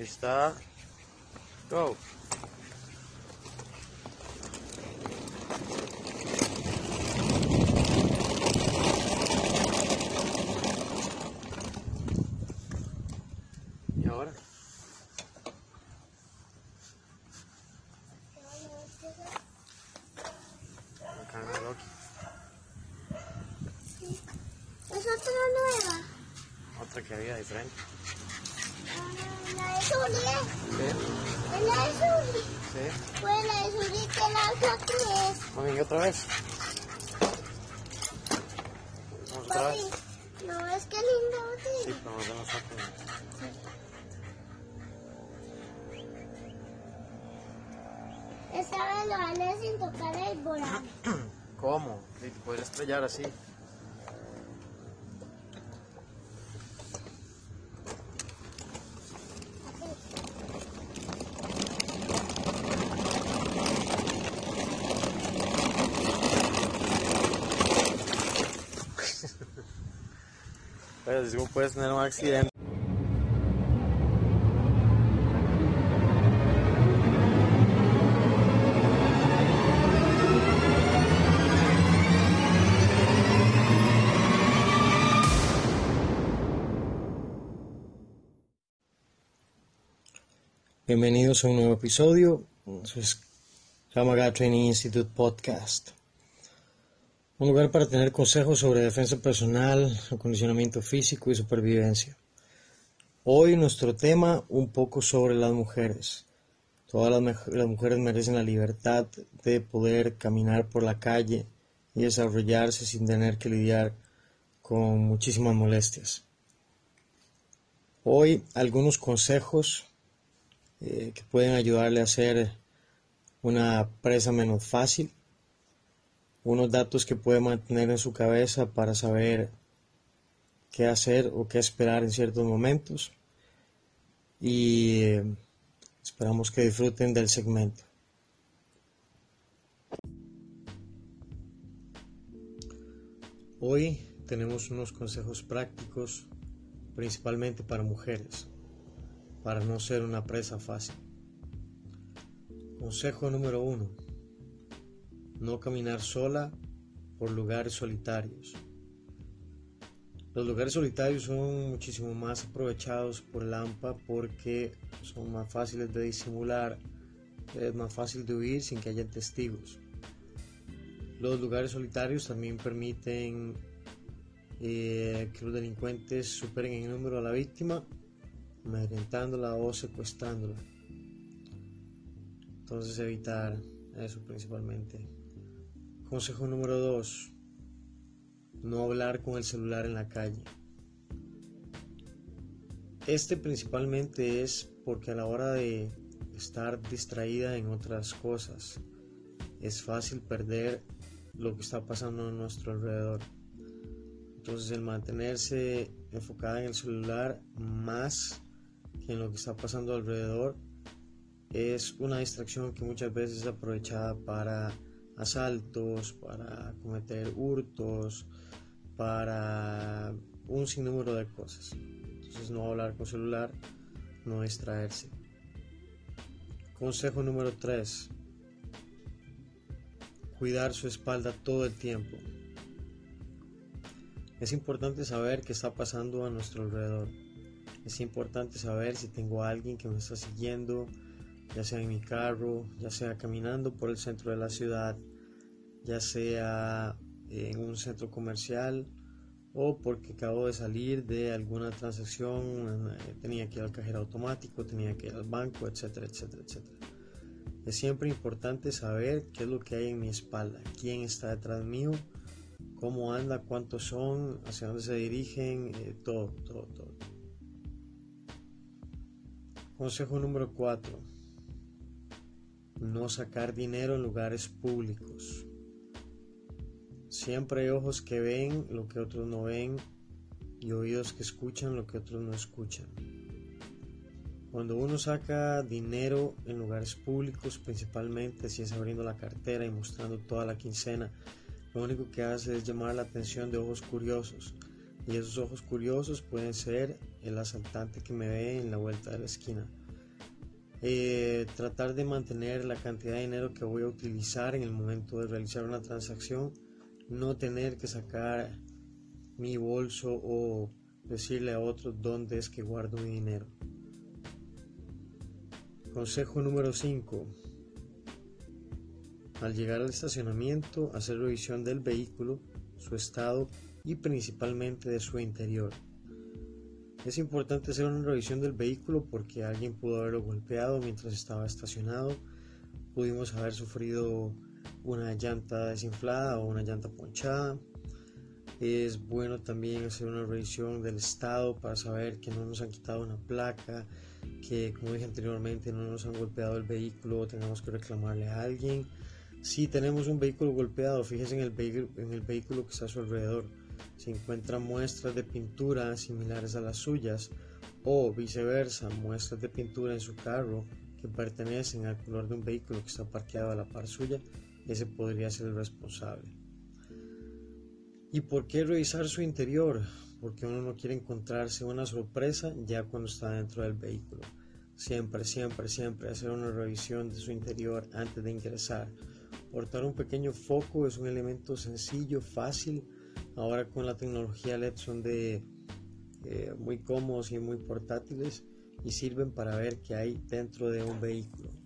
Está. Go. ¿Y ahora? Acá Loki. Es otra nueva. Otra que había diferente. Ah, La de Zuli, ¿eh? Sí, Es la de Zuli. sí. Pues la de Zuli que la que es. Y otra vez. Vamos otra vez. ¿no ves qué linda Sí, botella? pero nos vemos otra. Esta vez lo vale sin tocar el volante. ¿Cómo? Sí, te puedes estrellar así. Pero si puedes tener un accidente. Bienvenidos a un nuevo episodio. Eso es Training Institute Podcast. Un lugar para tener consejos sobre defensa personal, acondicionamiento físico y supervivencia. Hoy nuestro tema un poco sobre las mujeres. Todas las, mujeres merecen la libertad de poder caminar por la calle y desarrollarse sin tener que lidiar con muchísimas molestias. Hoy algunos consejos eh, que pueden ayudarle a hacer una presa menos fácil, unos datos que puede mantener en su cabeza para saber qué hacer o qué esperar en ciertos momentos y eh, esperamos que disfruten del segmento. Hoy tenemos unos consejos prácticos principalmente para mujeres para no ser una presa fácil. Consejo número uno. No caminar sola por lugares solitarios. Los lugares solitarios son muchísimo más aprovechados por el AMPA porque son más fáciles de disimular, es más fácil de huir sin que haya testigos. Los lugares solitarios también permiten eh, que los delincuentes superen en número a la víctima amedrentándola o secuestrándola. Entonces evitar eso principalmente. Consejo número 2. No hablar con el celular en la calle. Este principalmente es porque a la hora de estar distraída en otras cosas es fácil perder lo que está pasando a nuestro alrededor. Entonces el mantenerse enfocada en el celular más que en lo que está pasando alrededor es una distracción que muchas veces es aprovechada para asaltos, para cometer hurtos, para un sinnúmero de cosas. Entonces no hablar con celular, no distraerse. Consejo número 3. Cuidar su espalda todo el tiempo. Es importante saber qué está pasando a nuestro alrededor. Es importante saber si tengo a alguien que me está siguiendo, ya sea en mi carro, ya sea caminando por el centro de la ciudad, ya sea en un centro comercial o porque acabo de salir de alguna transacción, eh, tenía que ir al cajero automático, tenía que ir al banco, etcétera, etcétera, etcétera. Es siempre importante saber qué es lo que hay en mi espalda, quién está detrás mío, cómo anda, cuántos son, hacia dónde se dirigen, eh, todo, todo, todo. Consejo número 4. No sacar dinero en lugares públicos. Siempre hay ojos que ven lo que otros no ven y oídos que escuchan lo que otros no escuchan. Cuando uno saca dinero en lugares públicos, principalmente si es abriendo la cartera y mostrando toda la quincena, lo único que hace es llamar la atención de ojos curiosos. Y esos ojos curiosos pueden ser el asaltante que me ve en la vuelta de la esquina. Eh, tratar de mantener la cantidad de dinero que voy a utilizar en el momento de realizar una transacción, no tener que sacar mi bolso o decirle a otros dónde es que guardo mi dinero. Consejo número 5. Al llegar al estacionamiento, hacer revisión del vehículo, su estado y principalmente de su interior. Es importante hacer una revisión del vehículo porque alguien pudo haberlo golpeado mientras estaba estacionado. Pudimos haber sufrido una llanta desinflada o una llanta ponchada. Es bueno también hacer una revisión del estado para saber que no nos han quitado una placa, que como dije anteriormente no nos han golpeado el vehículo o tengamos que reclamarle a alguien. Si tenemos un vehículo golpeado, fíjese en el, en el vehículo que está a su alrededor. Si encuentra muestras de pintura similares a las suyas o viceversa, muestras de pintura en su carro que pertenecen al color de un vehículo que está parqueado a la par suya, ese podría ser el responsable. ¿Y por qué revisar su interior? Porque uno no quiere encontrarse una sorpresa ya cuando está dentro del vehículo. Siempre, siempre, siempre hacer una revisión de su interior antes de ingresar. Portar un pequeño foco es un elemento sencillo, fácil. Ahora con la tecnología LED son de eh, muy cómodos y muy portátiles y sirven para ver qué hay dentro de un vehículo.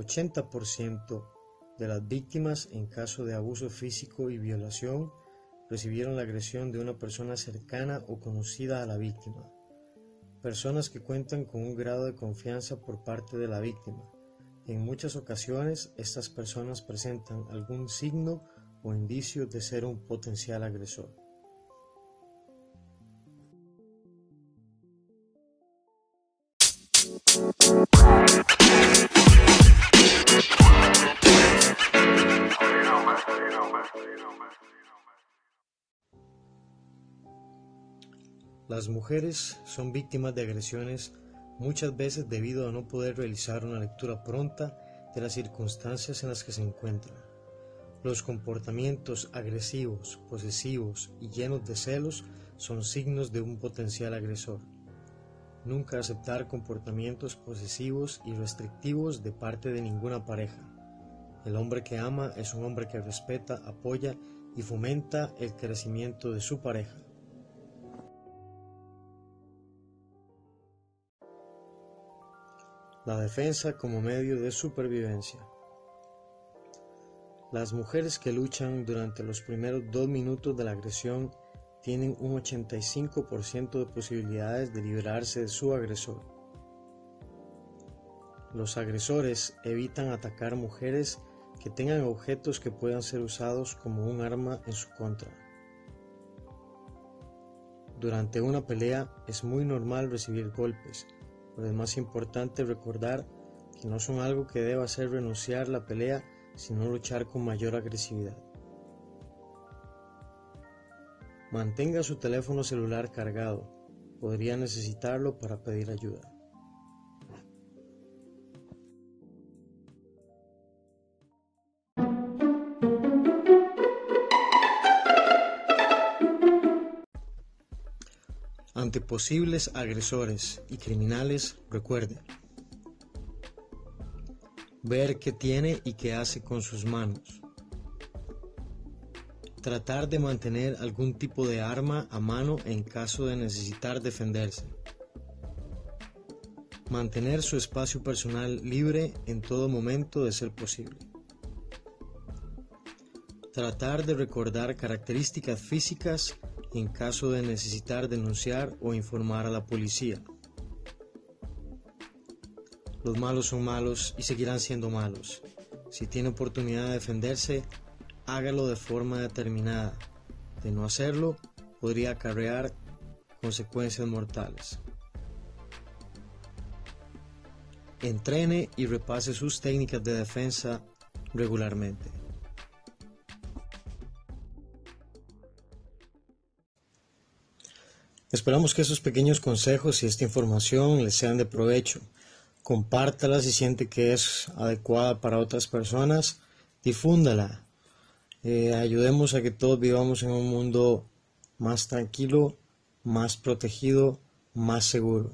80% de las víctimas en caso de abuso físico y violación recibieron la agresión de una persona cercana o conocida a la víctima. Personas que cuentan con un grado de confianza por parte de la víctima. En muchas ocasiones estas personas presentan algún signo o indicio de ser un potencial agresor. Las mujeres son víctimas de agresiones muchas veces debido a no poder realizar una lectura pronta de las circunstancias en las que se encuentran. Los comportamientos agresivos, posesivos y llenos de celos son signos de un potencial agresor. Nunca aceptar comportamientos posesivos y restrictivos de parte de ninguna pareja. El hombre que ama es un hombre que respeta, apoya y fomenta el crecimiento de su pareja. La defensa como medio de supervivencia. Las mujeres que luchan durante los primeros dos minutos de la agresión tienen un 85% de posibilidades de liberarse de su agresor. Los agresores evitan atacar mujeres que tengan objetos que puedan ser usados como un arma en su contra. Durante una pelea es muy normal recibir golpes, pero es más importante recordar que no son algo que deba hacer renunciar la pelea, sino luchar con mayor agresividad. Mantenga su teléfono celular cargado, podría necesitarlo para pedir ayuda. Ante posibles agresores y criminales, recuerde ver qué tiene y qué hace con sus manos. Tratar de mantener algún tipo de arma a mano en caso de necesitar defenderse. Mantener su espacio personal libre en todo momento de ser posible. Tratar de recordar características físicas en caso de necesitar denunciar o informar a la policía. Los malos son malos y seguirán siendo malos. Si tiene oportunidad de defenderse, hágalo de forma determinada. De no hacerlo, podría acarrear consecuencias mortales. Entrene y repase sus técnicas de defensa regularmente. Esperamos que esos pequeños consejos y esta información les sean de provecho. Compártala si siente que es adecuada para otras personas. Difúndala. Eh, ayudemos a que todos vivamos en un mundo más tranquilo, más protegido, más seguro.